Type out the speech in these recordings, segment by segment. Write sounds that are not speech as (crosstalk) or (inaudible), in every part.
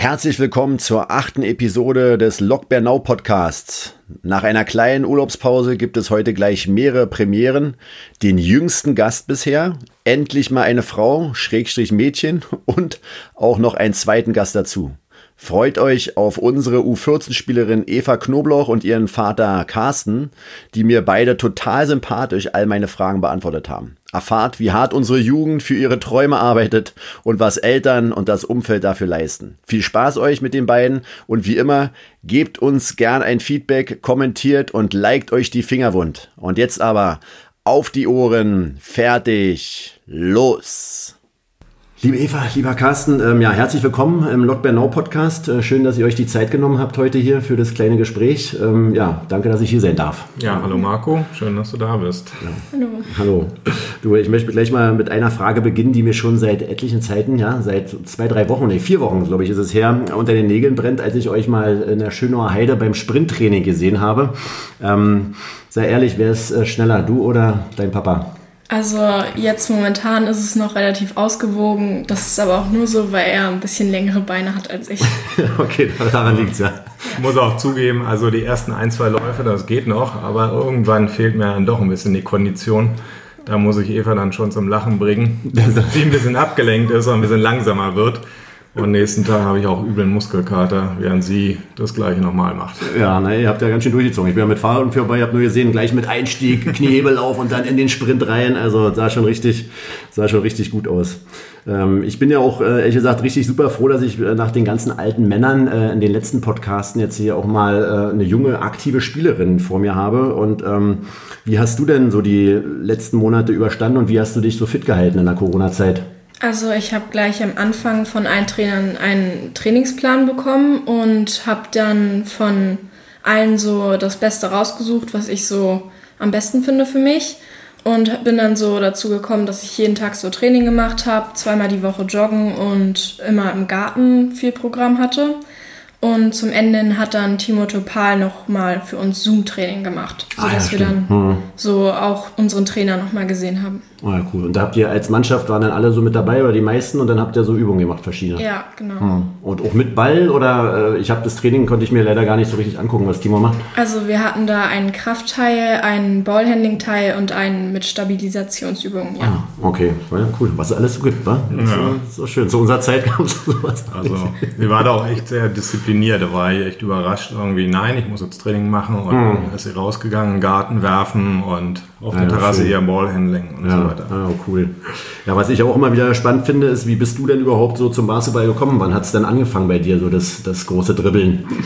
Herzlich willkommen zur achten Episode des Bernau Podcasts. Nach einer kleinen Urlaubspause gibt es heute gleich mehrere Premieren. Den jüngsten Gast bisher, endlich mal eine Frau, Schrägstrich Mädchen (laughs) und auch noch einen zweiten Gast dazu. Freut euch auf unsere U14-Spielerin Eva Knobloch und ihren Vater Carsten, die mir beide total sympathisch all meine Fragen beantwortet haben. Erfahrt, wie hart unsere Jugend für ihre Träume arbeitet und was Eltern und das Umfeld dafür leisten. Viel Spaß euch mit den beiden und wie immer, gebt uns gern ein Feedback, kommentiert und liked euch die Finger wund. Und jetzt aber auf die Ohren, fertig, los! Liebe Eva, lieber Carsten, ähm, ja, herzlich willkommen im Log Bernau Podcast. Äh, schön, dass ihr euch die Zeit genommen habt heute hier für das kleine Gespräch. Ähm, ja, danke, dass ich hier sein darf. Ja, hallo Marco, schön, dass du da bist. Ja. Hallo. Hallo. Du, ich möchte gleich mal mit einer Frage beginnen, die mir schon seit etlichen Zeiten, ja, seit zwei, drei Wochen, nee, vier Wochen, glaube ich, ist es her, unter den Nägeln brennt, als ich euch mal in der Schönauer Heide beim Sprinttraining gesehen habe. Ähm, sei ehrlich, wer ist äh, schneller, du oder dein Papa? Also jetzt momentan ist es noch relativ ausgewogen. Das ist aber auch nur so, weil er ein bisschen längere Beine hat als ich. (laughs) okay, daran liegt es ja. Ich muss auch zugeben, also die ersten ein, zwei Läufe, das geht noch, aber irgendwann fehlt mir dann doch ein bisschen die Kondition. Da muss ich Eva dann schon zum Lachen bringen, (laughs) dass sie ein bisschen abgelenkt ist und ein bisschen langsamer wird. Und nächsten Tag habe ich auch üblen Muskelkater, während sie das gleiche nochmal macht. Ja, ne, ihr habt ja ganz schön durchgezogen. Ich bin ja mit Fahrrad vorbei, ich habe nur gesehen, gleich mit Einstieg, (laughs) Kniehebel auf und dann in den Sprint rein. Also sah schon richtig, sah schon richtig gut aus. Ähm, ich bin ja auch, äh, ehrlich gesagt, richtig super froh, dass ich äh, nach den ganzen alten Männern äh, in den letzten Podcasten jetzt hier auch mal äh, eine junge, aktive Spielerin vor mir habe. Und ähm, wie hast du denn so die letzten Monate überstanden und wie hast du dich so fit gehalten in der Corona-Zeit? Also ich habe gleich am Anfang von allen Trainern einen Trainingsplan bekommen und habe dann von allen so das Beste rausgesucht, was ich so am besten finde für mich. Und bin dann so dazu gekommen, dass ich jeden Tag so Training gemacht habe, zweimal die Woche joggen und immer im Garten viel Programm hatte. Und zum Ende hat dann Timo Topal nochmal für uns Zoom-Training gemacht, sodass ah, ja, wir dann hm. so auch unseren Trainer nochmal gesehen haben. Oh ja, cool. Und da habt ihr als Mannschaft, waren dann alle so mit dabei oder die meisten und dann habt ihr so Übungen gemacht, verschiedene? Ja, genau. Hm. Und auch mit Ball oder äh, ich habe das Training, konnte ich mir leider gar nicht so richtig angucken, was Timo macht? Also wir hatten da einen Kraftteil, einen Ballhandling-Teil und einen mit Stabilisationsübungen, ja. Ah, okay, ja, cool. Was es alles so gibt, wa? Ja. ist so schön. Zu unserer Zeit gab es (laughs) sowas. Also wir waren da auch echt sehr diszipliniert. Da war ich echt überrascht irgendwie, nein, ich muss jetzt Training machen und hm. dann ist sie rausgegangen, Garten werfen und auf der Terrasse schön. eher Ballhandling und ja. so weiter. Ah, cool. Ja, was ich auch immer wieder spannend finde, ist, wie bist du denn überhaupt so zum Basketball gekommen? Wann hat es denn angefangen bei dir, so das, das große Dribbeln? (laughs)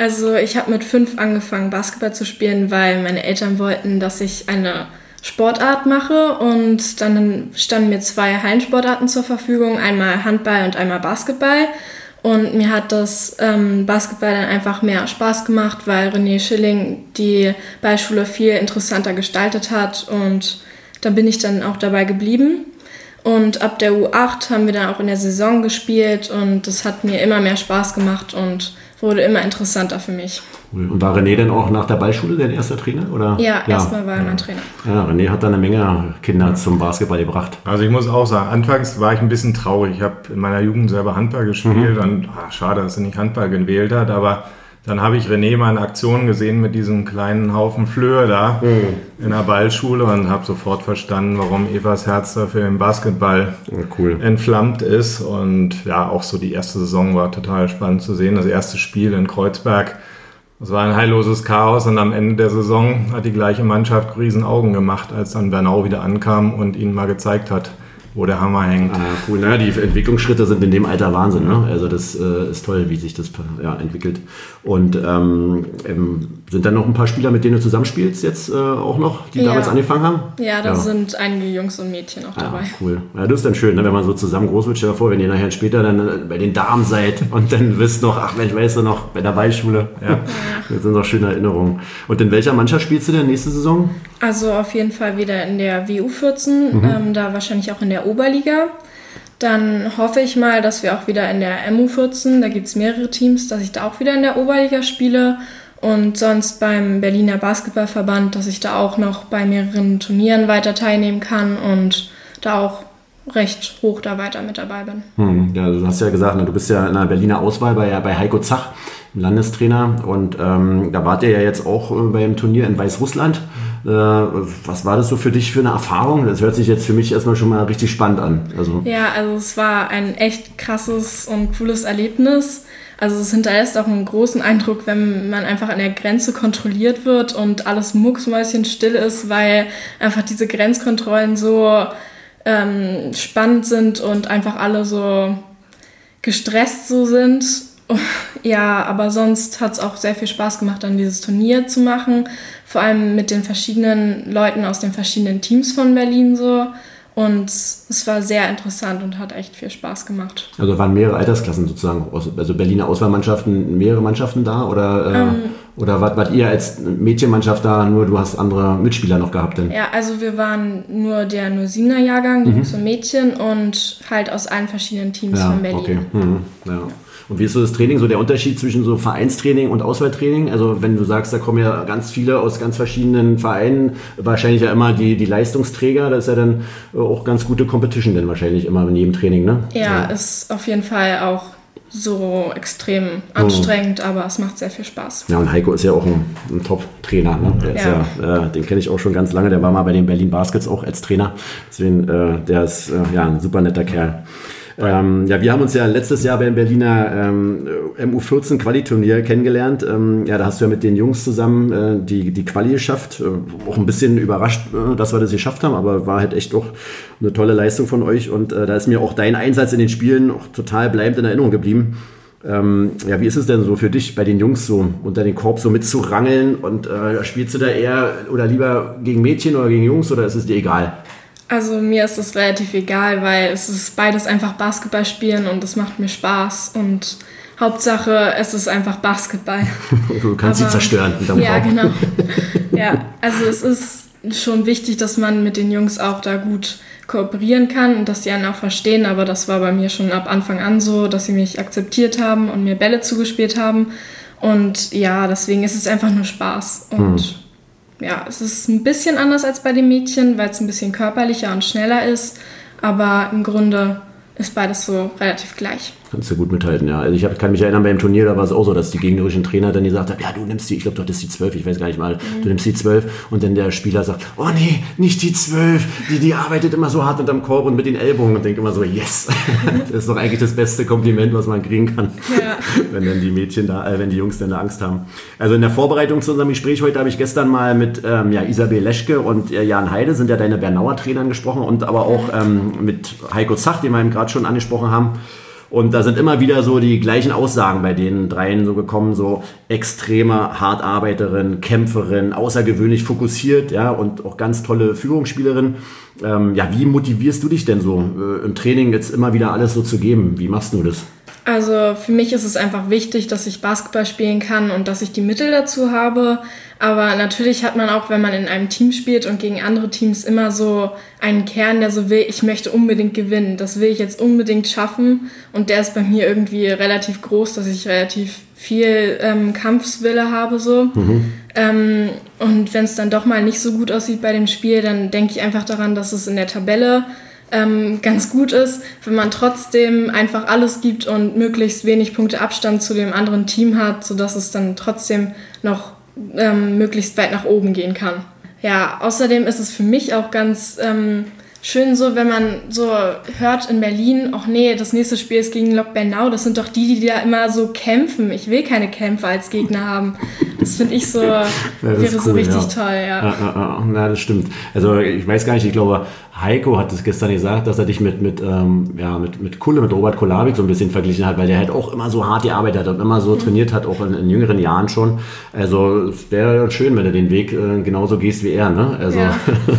Also ich habe mit fünf angefangen, Basketball zu spielen, weil meine Eltern wollten, dass ich eine Sportart mache und dann standen mir zwei Hallensportarten zur Verfügung, einmal Handball und einmal Basketball. Und mir hat das ähm, Basketball dann einfach mehr Spaß gemacht, weil René Schilling die Ballschule viel interessanter gestaltet hat und da bin ich dann auch dabei geblieben. Und ab der U8 haben wir dann auch in der Saison gespielt und das hat mir immer mehr Spaß gemacht und wurde immer interessanter für mich. Und war René denn auch nach der Ballschule dein erster Trainer? Oder? Ja, ja. erstmal war er mein Trainer. Ja, René hat da eine Menge Kinder zum Basketball gebracht. Also ich muss auch sagen, anfangs war ich ein bisschen traurig. Ich habe in meiner Jugend selber Handball gespielt mhm. und ach, schade, dass er nicht Handball gewählt hat, aber dann habe ich René mal in Aktion gesehen mit diesem kleinen Haufen Flöhe da mhm. in der Ballschule und habe sofort verstanden, warum Evas Herz dafür im Basketball ja, cool. entflammt ist. Und ja, auch so die erste Saison war total spannend zu sehen. Das erste Spiel in Kreuzberg, das war ein heilloses Chaos und am Ende der Saison hat die gleiche Mannschaft riesen Augen gemacht, als dann Bernau wieder ankam und ihnen mal gezeigt hat, wo der Hammer hängt. Ah, cool. Naja, die Entwicklungsschritte sind in dem Alter Wahnsinn. Ne? Also das äh, ist toll, wie sich das ja, entwickelt. Und ähm, ähm, sind dann noch ein paar Spieler, mit denen du zusammenspielst jetzt äh, auch noch, die ja. damals angefangen haben? Ja, da ja. sind einige Jungs und Mädchen auch dabei. Cool. Ja, das ist dann schön, ne? wenn man so zusammen groß wird. Stell dir vor, wenn ihr nachher später dann äh, bei den Damen seid (laughs) und dann wisst noch, ach Mensch, weißt du noch, bei der Beischule. Ja. (laughs) Das sind doch schöne Erinnerungen. Und in welcher Mannschaft spielst du denn nächste Saison? Also auf jeden Fall wieder in der WU 14, mhm. ähm, da wahrscheinlich auch in der Oberliga. Dann hoffe ich mal, dass wir auch wieder in der MU 14, da gibt es mehrere Teams, dass ich da auch wieder in der Oberliga spiele. Und sonst beim Berliner Basketballverband, dass ich da auch noch bei mehreren Turnieren weiter teilnehmen kann und da auch recht hoch da weiter mit dabei bin. Hm, ja, du hast ja gesagt, ne, du bist ja in der Berliner Auswahl bei, bei Heiko Zach, Landestrainer. Und ähm, da wart ihr ja jetzt auch äh, beim Turnier in Weißrussland. Äh, was war das so für dich für eine Erfahrung? Das hört sich jetzt für mich erstmal schon mal richtig spannend an. Also ja, also es war ein echt krasses und cooles Erlebnis. Also es hinterlässt auch einen großen Eindruck, wenn man einfach an der Grenze kontrolliert wird und alles mucksmäuschenstill ist, weil einfach diese Grenzkontrollen so ähm, spannend sind und einfach alle so gestresst so sind. Ja, aber sonst hat es auch sehr viel Spaß gemacht, dann dieses Turnier zu machen. Vor allem mit den verschiedenen Leuten aus den verschiedenen Teams von Berlin so. Und es war sehr interessant und hat echt viel Spaß gemacht. Also waren mehrere Altersklassen sozusagen, also Berliner Auswahlmannschaften, mehrere Mannschaften da oder, äh, ähm, oder wart, wart ihr als Mädchenmannschaft da, nur du hast andere Mitspieler noch gehabt? Denn? Ja, also wir waren nur der 07er Jahrgang, die mhm. Und Mädchen und halt aus allen verschiedenen Teams ja, von Berlin. Okay. Mhm. Ja. Und wie ist so das Training, so der Unterschied zwischen so Vereinstraining und Auswahltraining? Also wenn du sagst, da kommen ja ganz viele aus ganz verschiedenen Vereinen, wahrscheinlich ja immer die, die Leistungsträger, das ist ja dann auch ganz gute Competition denn wahrscheinlich immer in jedem Training, ne? Ja, so. ist auf jeden Fall auch so extrem anstrengend, oh. aber es macht sehr viel Spaß. Ja, und Heiko ist ja auch ein, ein Top-Trainer. Ne? ja. ja äh, den kenne ich auch schon ganz lange. Der war mal bei den Berlin Baskets auch als Trainer. Deswegen, äh, der ist äh, ja ein super netter Kerl. Ähm, ja, wir haben uns ja letztes Jahr beim Berliner ähm, MU14 Quali-Turnier kennengelernt. Ähm, ja, da hast du ja mit den Jungs zusammen äh, die, die Quali geschafft. Äh, auch ein bisschen überrascht, äh, dass wir das geschafft haben, aber war halt echt auch eine tolle Leistung von euch. Und äh, da ist mir auch dein Einsatz in den Spielen auch total bleibend in Erinnerung geblieben. Ähm, ja, wie ist es denn so für dich bei den Jungs so unter den Korb so mitzurangeln und äh, spielst du da eher oder lieber gegen Mädchen oder gegen Jungs oder ist es dir egal? Also mir ist das relativ egal, weil es ist beides einfach Basketball spielen und es macht mir Spaß und Hauptsache es ist einfach Basketball. (laughs) du kannst Aber, sie zerstören. Ja, genau. (laughs) ja, also es ist schon wichtig, dass man mit den Jungs auch da gut kooperieren kann und dass sie einen auch verstehen. Aber das war bei mir schon ab Anfang an so, dass sie mich akzeptiert haben und mir Bälle zugespielt haben. Und ja, deswegen ist es einfach nur Spaß und hm ja, es ist ein bisschen anders als bei den Mädchen, weil es ein bisschen körperlicher und schneller ist. Aber im Grunde ist beides so relativ gleich. Kannst du gut mithalten, ja. Also ich hab, kann mich erinnern, beim Turnier, da war es auch so, dass die gegnerischen Trainer dann gesagt haben, ja, du nimmst die, ich glaube, du hattest die 12, ich weiß gar nicht mal, mhm. du nimmst die 12 und dann der Spieler sagt, oh nee, nicht die 12, die, die arbeitet immer so hart unterm Korb und mit den Ellbogen und denkt immer so, yes, (laughs) das ist doch eigentlich das beste Kompliment, was man kriegen kann, ja. (laughs) wenn dann die Mädchen da, äh, wenn die Jungs dann da Angst haben. Also in der Vorbereitung zu unserem Gespräch heute habe ich gestern mal mit ähm, ja, Isabel Leschke und äh, Jan Heide, sind ja deine Bernauer Trainern gesprochen und aber auch ähm, mit Heiko Zach, den wir eben gerade schon angesprochen haben. Und da sind immer wieder so die gleichen Aussagen bei den dreien so gekommen, so extreme Hartarbeiterin, Kämpferin, außergewöhnlich fokussiert, ja, und auch ganz tolle Führungsspielerin. Ähm, ja, wie motivierst du dich denn so äh, im Training jetzt immer wieder alles so zu geben? Wie machst du das? Also für mich ist es einfach wichtig, dass ich Basketball spielen kann und dass ich die Mittel dazu habe. Aber natürlich hat man auch, wenn man in einem Team spielt und gegen andere Teams immer so einen Kern, der so will, ich möchte unbedingt gewinnen. Das will ich jetzt unbedingt schaffen. Und der ist bei mir irgendwie relativ groß, dass ich relativ viel ähm, Kampfswille habe so. Mhm. Ähm, und wenn es dann doch mal nicht so gut aussieht bei dem Spiel, dann denke ich einfach daran, dass es in der Tabelle ähm, ganz gut ist, wenn man trotzdem einfach alles gibt und möglichst wenig Punkte Abstand zu dem anderen Team hat, sodass es dann trotzdem noch ähm, möglichst weit nach oben gehen kann. Ja, außerdem ist es für mich auch ganz ähm, schön so, wenn man so hört in Berlin, ach nee, das nächste Spiel ist gegen Lok Bernau, das sind doch die, die da immer so kämpfen. Ich will keine Kämpfer als Gegner haben. Das finde ich so, (laughs) ja, wäre cool, so richtig ja. toll, ja. Ja, ja. ja, das stimmt. Also ich weiß gar nicht, ich glaube, Heiko hat es gestern gesagt, dass er dich mit, mit, ähm, ja, mit, mit Kulle, mit Robert Kolabik so ein bisschen verglichen hat, weil der halt auch immer so hart gearbeitet hat und immer so mhm. trainiert hat, auch in, in, jüngeren Jahren schon. Also es wäre schön, wenn du den Weg äh, genauso gehst wie er. Ne? Also ja.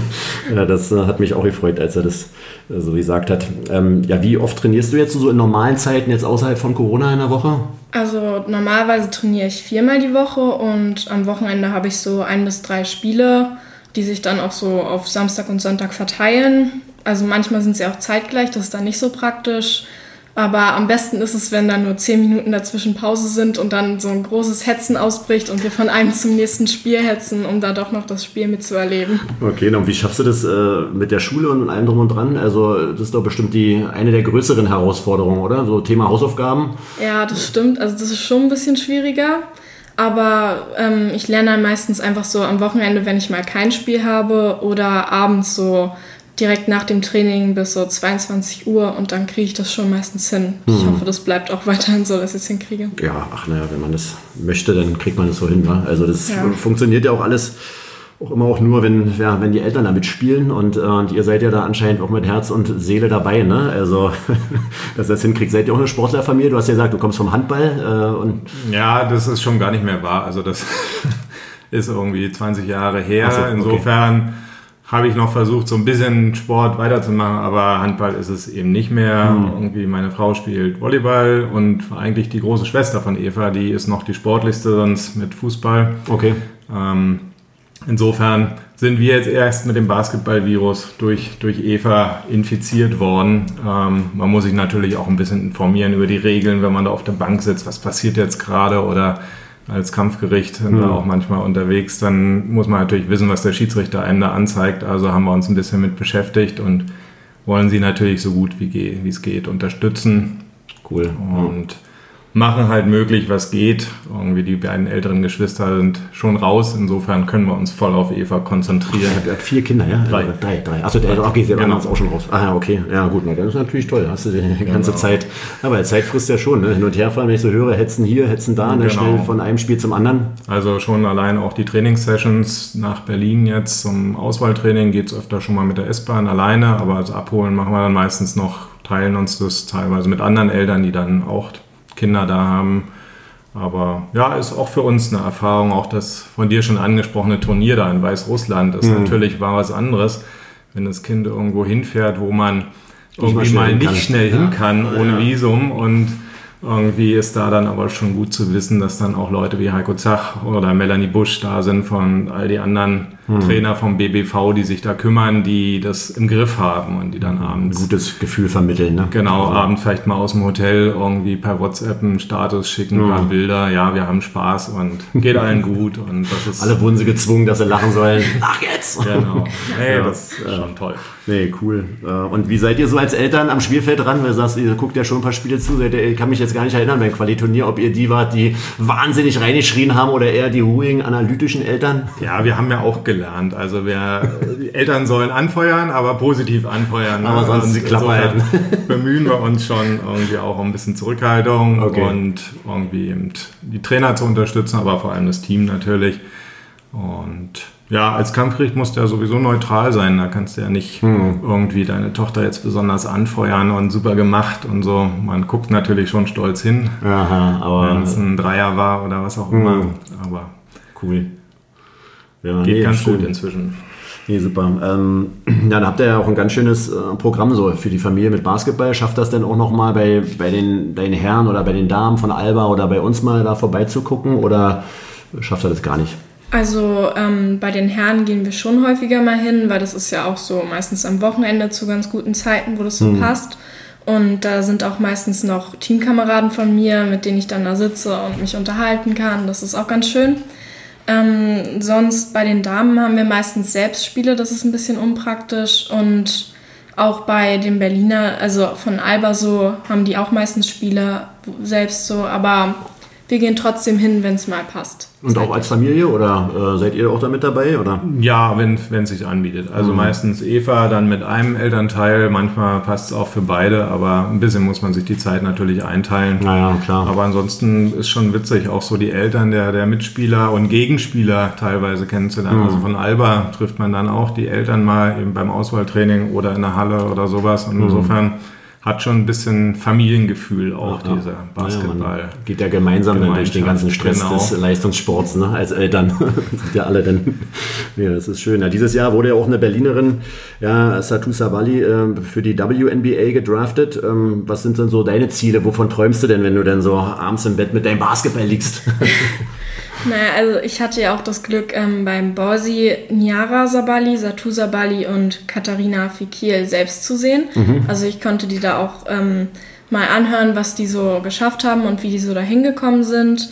(laughs) ja das äh, hat mich auch gefreut, als er das äh, so gesagt hat. Ähm, ja, wie oft trainierst du jetzt so in normalen Zeiten, jetzt außerhalb von Corona in der Woche? Also normalerweise trainiere ich viermal die Woche und am Wochenende habe ich so ein bis drei Spiele die sich dann auch so auf Samstag und Sonntag verteilen. Also manchmal sind sie auch zeitgleich, das ist dann nicht so praktisch. Aber am besten ist es, wenn dann nur zehn Minuten dazwischen Pause sind und dann so ein großes Hetzen ausbricht und wir von einem zum nächsten Spiel hetzen, um da doch noch das Spiel mitzuerleben. Okay, und wie schaffst du das äh, mit der Schule und allem drum und dran? Also das ist doch bestimmt die eine der größeren Herausforderungen, oder? So Thema Hausaufgaben. Ja, das stimmt. Also das ist schon ein bisschen schwieriger. Aber ähm, ich lerne dann meistens einfach so am Wochenende, wenn ich mal kein Spiel habe oder abends so direkt nach dem Training bis so 22 Uhr und dann kriege ich das schon meistens hin. Mhm. Ich hoffe, das bleibt auch (laughs) weiterhin so, dass ich es hinkriege. Ja, ach naja, wenn man das möchte, dann kriegt man das so hin. Wa? Also das ja. funktioniert ja auch alles auch immer auch nur, wenn, ja, wenn die Eltern da mitspielen und, äh, und ihr seid ja da anscheinend auch mit Herz und Seele dabei, ne? Also, (laughs) dass das hinkriegt. Seid ihr auch eine Sportlerfamilie? Du hast ja gesagt, du kommst vom Handball. Äh, und ja, das ist schon gar nicht mehr wahr. Also das (laughs) ist irgendwie 20 Jahre her. So, okay. Insofern habe ich noch versucht, so ein bisschen Sport weiterzumachen, aber Handball ist es eben nicht mehr. Mhm. Irgendwie meine Frau spielt Volleyball und eigentlich die große Schwester von Eva, die ist noch die sportlichste sonst mit Fußball. Okay. Ähm, insofern sind wir jetzt erst mit dem Basketballvirus durch, durch Eva infiziert worden. Ähm, man muss sich natürlich auch ein bisschen informieren über die Regeln, wenn man da auf der Bank sitzt, was passiert jetzt gerade oder als Kampfgericht sind mhm. wir auch manchmal unterwegs, dann muss man natürlich wissen, was der Schiedsrichter einem da anzeigt. Also haben wir uns ein bisschen mit beschäftigt und wollen sie natürlich so gut wie, es geht unterstützen. Cool. Und machen halt möglich, was geht. Irgendwie die beiden älteren Geschwister sind schon raus. Insofern können wir uns voll auf Eva konzentrieren. Er hat vier Kinder, ja? Drei. Drei, drei. Achso, der, okay, der genau. auch schon raus. Ah ja, okay. Ja, gut, na, das ist natürlich toll. Hast du die (laughs) ganze genau. Zeit. Aber Zeit frisst ja schon. Ne? Hin und her fahren, wenn ich so höre, hetzen hier, hetzen da, ne? genau. schnell von einem Spiel zum anderen. Also schon allein auch die Trainingssessions nach Berlin jetzt zum Auswahltraining geht es öfter schon mal mit der S-Bahn alleine, aber als Abholen machen wir dann meistens noch, teilen uns das teilweise mit anderen Eltern, die dann auch Kinder da haben. Aber ja, ist auch für uns eine Erfahrung. Auch das von dir schon angesprochene Turnier da in Weißrussland ist mhm. natürlich war was anderes, wenn das Kind irgendwo hinfährt, wo man irgendwie mal nicht kann. schnell hin kann ja. ohne Visum und irgendwie ist da dann aber schon gut zu wissen, dass dann auch Leute wie Heiko Zach oder Melanie Busch da sind von all die anderen hm. Trainer vom BBV, die sich da kümmern, die das im Griff haben und die dann abends. Ein gutes Gefühl vermitteln, ne? Genau, also. abends vielleicht mal aus dem Hotel irgendwie per WhatsApp einen Status schicken, ein paar hm. Bilder. Ja, wir haben Spaß und geht allen gut. Und das ist Alle wurden sie gezwungen, dass sie lachen sollen. (laughs) Ach jetzt! Genau. Hey, ja, das ist schon toll. Nee, cool. Äh, und wie seid ihr so als Eltern am Spielfeld dran? Weil du sagst, ihr guckt ja schon ein paar Spiele zu. Ich kann mich jetzt gar nicht erinnern beim Qualiturnier, ob ihr die wart, die wahnsinnig reingeschrien haben oder eher die ruhigen, analytischen Eltern. Ja, wir haben ja auch gelernt gelernt. Also wir Eltern sollen anfeuern, aber positiv anfeuern. Aber ne? sonst die Klappe halten. (laughs) bemühen wir uns schon irgendwie auch um ein bisschen Zurückhaltung okay. und irgendwie eben die Trainer zu unterstützen, aber vor allem das Team natürlich. Und ja, als Kampfgericht musst du ja sowieso neutral sein. Da kannst du ja nicht hm. irgendwie deine Tochter jetzt besonders anfeuern und super gemacht und so. Man guckt natürlich schon stolz hin, wenn es ein Dreier war oder was auch immer. Hm. Aber cool. Ja, Geht nee, ganz schön. gut inzwischen. Nee, super. Ähm, ja, dann habt ihr ja auch ein ganz schönes äh, Programm so für die Familie mit Basketball. Schafft das denn auch nochmal bei, bei den, deinen Herren oder bei den Damen von Alba oder bei uns mal da vorbeizugucken oder schafft er das gar nicht? Also ähm, bei den Herren gehen wir schon häufiger mal hin, weil das ist ja auch so meistens am Wochenende zu ganz guten Zeiten, wo das so hm. passt. Und da sind auch meistens noch Teamkameraden von mir, mit denen ich dann da sitze und mich unterhalten kann. Das ist auch ganz schön. Ähm, sonst bei den Damen haben wir meistens Selbstspiele, das ist ein bisschen unpraktisch. Und auch bei den Berliner, also von Alba so, haben die auch meistens Spiele selbst so. Aber wir gehen trotzdem hin, wenn es mal passt. Und auch als Familie oder äh, seid ihr auch da mit dabei? Oder? Ja, wenn es sich anbietet. Also mhm. meistens Eva dann mit einem Elternteil, manchmal passt es auch für beide, aber ein bisschen muss man sich die Zeit natürlich einteilen. Naja, klar. Aber ansonsten ist schon witzig, auch so die Eltern der, der Mitspieler und Gegenspieler teilweise kennenzulernen. Mhm. Also von Alba trifft man dann auch die Eltern mal eben beim Auswahltraining oder in der Halle oder sowas. Und mhm. Hat schon ein bisschen Familiengefühl auch, ja, dieser Basketball. Ja, geht ja gemeinsam dann durch den ganzen Stress genau. des Leistungssports, ne? als Eltern. (laughs) sind ja alle dann. ja, das ist schön. Ja, dieses Jahr wurde ja auch eine Berlinerin, ja, Satu Savali, äh, für die WNBA gedraftet. Ähm, was sind denn so deine Ziele? Wovon träumst du denn, wenn du dann so abends im Bett mit deinem Basketball liegst? (laughs) Naja, also ich hatte ja auch das Glück, ähm, beim Borsi Niara Sabali, Satu Sabali und Katharina Fikil selbst zu sehen. Mhm. Also ich konnte die da auch ähm, mal anhören, was die so geschafft haben und wie die so dahin gekommen sind.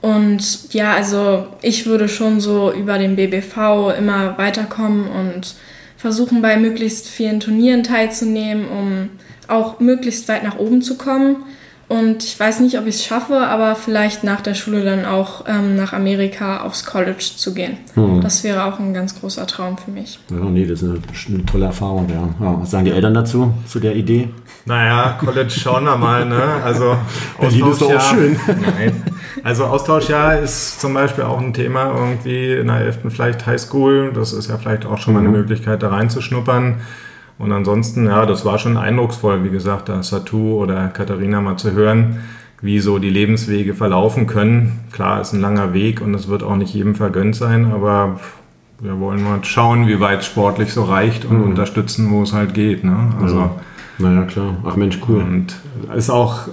Und ja, also ich würde schon so über den BBV immer weiterkommen und versuchen bei möglichst vielen Turnieren teilzunehmen, um auch möglichst weit nach oben zu kommen. Und ich weiß nicht, ob ich es schaffe, aber vielleicht nach der Schule dann auch ähm, nach Amerika aufs College zu gehen. Hm. Das wäre auch ein ganz großer Traum für mich. Ja, nee, das ist eine, eine tolle Erfahrung. Ja. ja. Was sagen die Eltern dazu, zu der Idee? Naja, College schauen wir mal. Ne? Also (laughs) Berlin ist doch auch schön. Nein. Also Austauschjahr ist zum Beispiel auch ein Thema irgendwie in der 11. vielleicht Highschool. Das ist ja vielleicht auch schon mal eine mhm. Möglichkeit, da reinzuschnuppern. Und ansonsten, ja, das war schon eindrucksvoll, wie gesagt, da Satu oder Katharina mal zu hören, wie so die Lebenswege verlaufen können. Klar, ist ein langer Weg und es wird auch nicht jedem vergönnt sein, aber wir wollen mal schauen, wie weit sportlich so reicht und mhm. unterstützen, wo es halt geht. Ne? Also, ja. Naja, klar. Ach Mensch, cool. Und es ist auch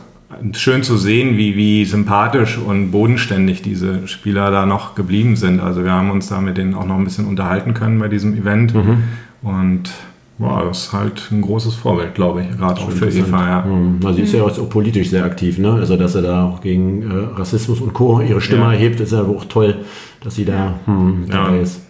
schön zu sehen, wie, wie sympathisch und bodenständig diese Spieler da noch geblieben sind. Also wir haben uns da mit denen auch noch ein bisschen unterhalten können bei diesem Event. Mhm. Und Wow, das ist halt ein großes Vorbild, glaube ich, gerade auch für Eva. Ja. Mhm. Also sie ist ja auch politisch sehr aktiv, ne? Also dass er da auch gegen äh, Rassismus und Co. ihre Stimme ja. erhebt, ist ja auch toll, dass sie da hm, dabei ja. ist.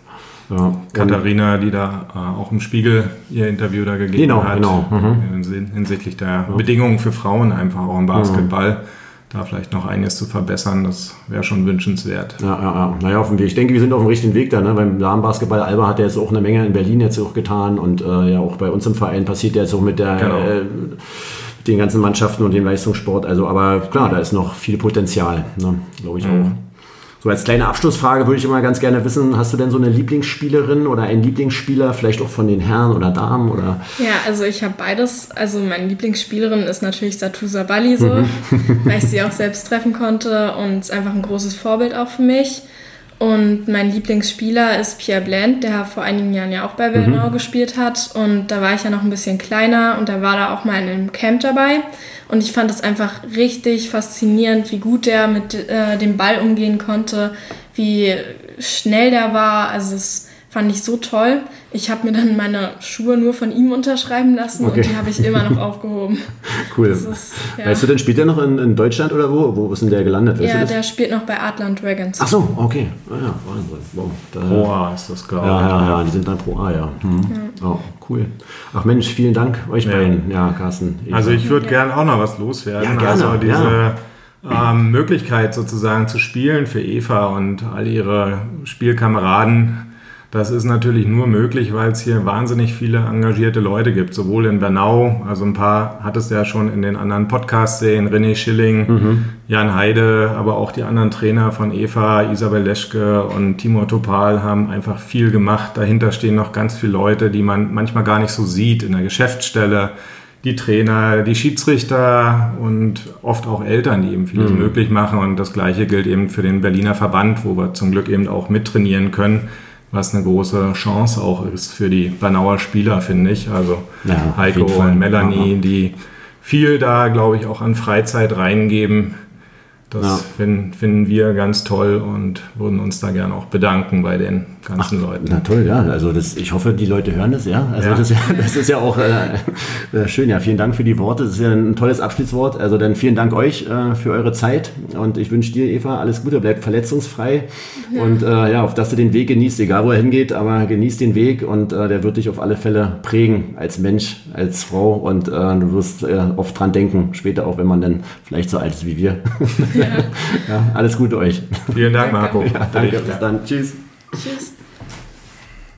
Ja. Katharina, die da äh, auch im Spiegel ihr Interview da gegeben genau, hat, genau. Mhm. hinsichtlich der Bedingungen für Frauen einfach auch im Basketball. Mhm da vielleicht noch einiges zu verbessern, das wäre schon wünschenswert. Ja, ja, ja. Naja, auf dem Weg. Ich denke, wir sind auf dem richtigen Weg da. Ne? Beim Damenbasketball Alba hat er jetzt auch eine Menge in Berlin jetzt auch getan und äh, ja auch bei uns im Verein passiert jetzt auch mit der genau. äh, den ganzen Mannschaften und dem Leistungssport. Also, aber klar, da ist noch viel Potenzial, ne? glaube ich mhm. auch. So als kleine Abschlussfrage würde ich immer ganz gerne wissen, hast du denn so eine Lieblingsspielerin oder einen Lieblingsspieler, vielleicht auch von den Herren oder Damen? Oder? Ja, also ich habe beides. Also meine Lieblingsspielerin ist natürlich Satu Sabali so, mhm. (laughs) weil ich sie auch selbst treffen konnte und ist einfach ein großes Vorbild auch für mich. Und mein Lieblingsspieler ist Pierre Blend, der vor einigen Jahren ja auch bei Willenau mhm. gespielt hat. Und da war ich ja noch ein bisschen kleiner und da war da auch mal in einem Camp dabei. Und ich fand es einfach richtig faszinierend, wie gut der mit äh, dem Ball umgehen konnte, wie schnell der war. Also es fand ich so toll. Ich habe mir dann meine Schuhe nur von ihm unterschreiben lassen okay. und die habe ich immer noch (laughs) aufgehoben. Cool. Ist, ja. Weißt du denn, spielt der noch in, in, Deutschland oder wo? Wo ist denn der gelandet? Weißt ja, der spielt noch bei Adland Dragons. Ach so, okay. Ah, ja, Wahnsinn. Wow. Da, Pro A ist das, glaube ich. Ja, ja, ja, die sind dann Pro A, ja. Hm. ja. Oh, cool. Ach Mensch, vielen Dank euch ja. beiden. Ja, Carsten. Eva. Also ich würde ja. gerne auch noch was loswerden. Ja, gerne. Also diese ähm, Möglichkeit sozusagen zu spielen für Eva und all ihre Spielkameraden das ist natürlich nur möglich, weil es hier wahnsinnig viele engagierte Leute gibt, sowohl in Bernau, also ein paar hattest du ja schon in den anderen Podcasts sehen, René Schilling, mhm. Jan Heide, aber auch die anderen Trainer von Eva, Isabel Leschke und Timur Topal haben einfach viel gemacht. Dahinter stehen noch ganz viele Leute, die man manchmal gar nicht so sieht in der Geschäftsstelle. Die Trainer, die Schiedsrichter und oft auch Eltern, die eben vieles mhm. möglich machen. Und das Gleiche gilt eben für den Berliner Verband, wo wir zum Glück eben auch mittrainieren können was eine große Chance auch ist für die Bernauer Spieler, finde ich. Also ja, Heiko und Melanie, die viel da, glaube ich, auch an Freizeit reingeben das ja. finden, finden wir ganz toll und würden uns da gerne auch bedanken bei den ganzen Ach, Leuten. Na toll, ja. Also das, ich hoffe, die Leute hören das, ja. Also ja. Das, das, ist ja auch äh, äh, schön, ja. Vielen Dank für die Worte. Das ist ja ein tolles Abschiedswort. Also dann vielen Dank euch äh, für eure Zeit und ich wünsche dir, Eva, alles Gute, bleibt verletzungsfrei ja. und äh, ja, auf dass du den Weg genießt, egal wo er hingeht, aber genießt den Weg und äh, der wird dich auf alle Fälle prägen als Mensch, als Frau und äh, du wirst oft dran denken, später auch, wenn man dann vielleicht so alt ist wie wir. (laughs) Ja. (laughs) ja, alles Gute euch. Vielen Dank, Marco. Ja, danke, bis dann. Tschüss. Tschüss.